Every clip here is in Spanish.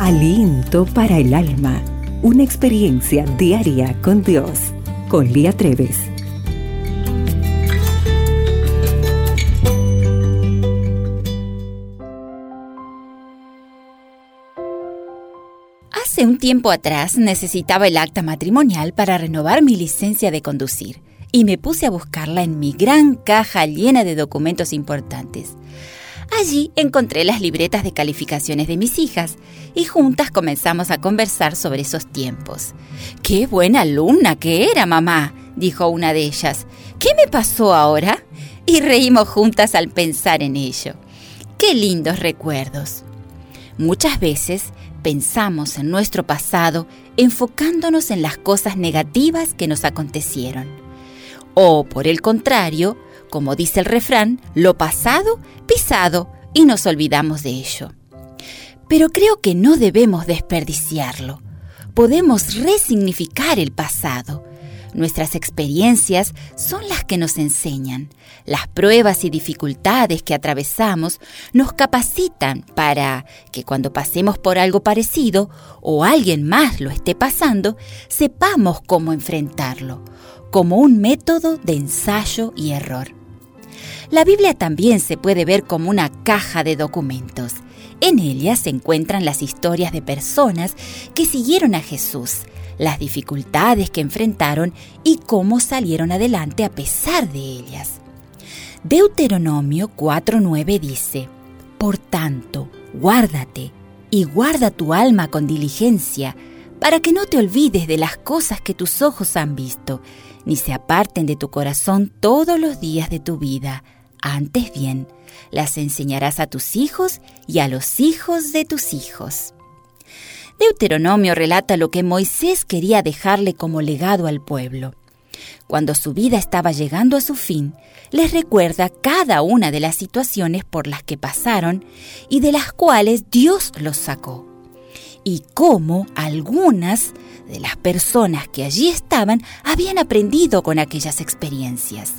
Aliento para el alma. Una experiencia diaria con Dios. Con Lía Treves. Hace un tiempo atrás necesitaba el acta matrimonial para renovar mi licencia de conducir y me puse a buscarla en mi gran caja llena de documentos importantes. Allí encontré las libretas de calificaciones de mis hijas y juntas comenzamos a conversar sobre esos tiempos. ¡Qué buena alumna que era, mamá! dijo una de ellas. ¿Qué me pasó ahora? Y reímos juntas al pensar en ello. ¡Qué lindos recuerdos! Muchas veces pensamos en nuestro pasado enfocándonos en las cosas negativas que nos acontecieron. O, por el contrario, como dice el refrán, lo pasado, pisado, y nos olvidamos de ello. Pero creo que no debemos desperdiciarlo. Podemos resignificar el pasado. Nuestras experiencias son las que nos enseñan. Las pruebas y dificultades que atravesamos nos capacitan para que cuando pasemos por algo parecido o alguien más lo esté pasando, sepamos cómo enfrentarlo, como un método de ensayo y error. La Biblia también se puede ver como una caja de documentos. En ella se encuentran las historias de personas que siguieron a Jesús, las dificultades que enfrentaron y cómo salieron adelante a pesar de ellas. Deuteronomio 4.9 dice, Por tanto, guárdate y guarda tu alma con diligencia, para que no te olvides de las cosas que tus ojos han visto, ni se aparten de tu corazón todos los días de tu vida. Antes bien, las enseñarás a tus hijos y a los hijos de tus hijos. Deuteronomio relata lo que Moisés quería dejarle como legado al pueblo. Cuando su vida estaba llegando a su fin, les recuerda cada una de las situaciones por las que pasaron y de las cuales Dios los sacó, y cómo algunas de las personas que allí estaban habían aprendido con aquellas experiencias.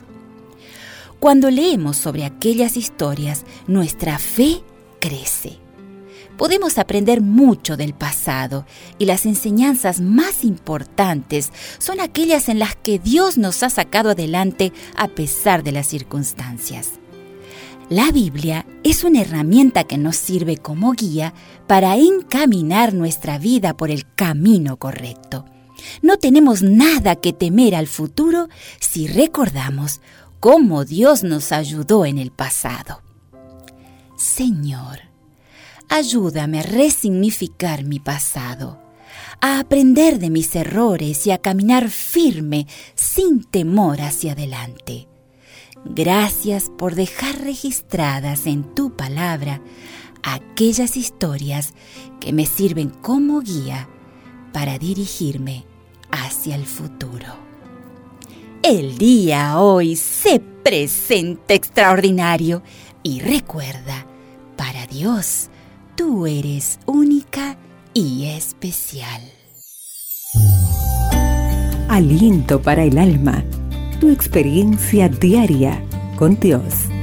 Cuando leemos sobre aquellas historias, nuestra fe crece. Podemos aprender mucho del pasado y las enseñanzas más importantes son aquellas en las que Dios nos ha sacado adelante a pesar de las circunstancias. La Biblia es una herramienta que nos sirve como guía para encaminar nuestra vida por el camino correcto. No tenemos nada que temer al futuro si recordamos cómo Dios nos ayudó en el pasado. Señor, ayúdame a resignificar mi pasado, a aprender de mis errores y a caminar firme sin temor hacia adelante. Gracias por dejar registradas en tu palabra aquellas historias que me sirven como guía para dirigirme hacia el futuro. El día hoy se presenta extraordinario y recuerda, para Dios, tú eres única y especial. Aliento para el alma tu experiencia diaria con Dios.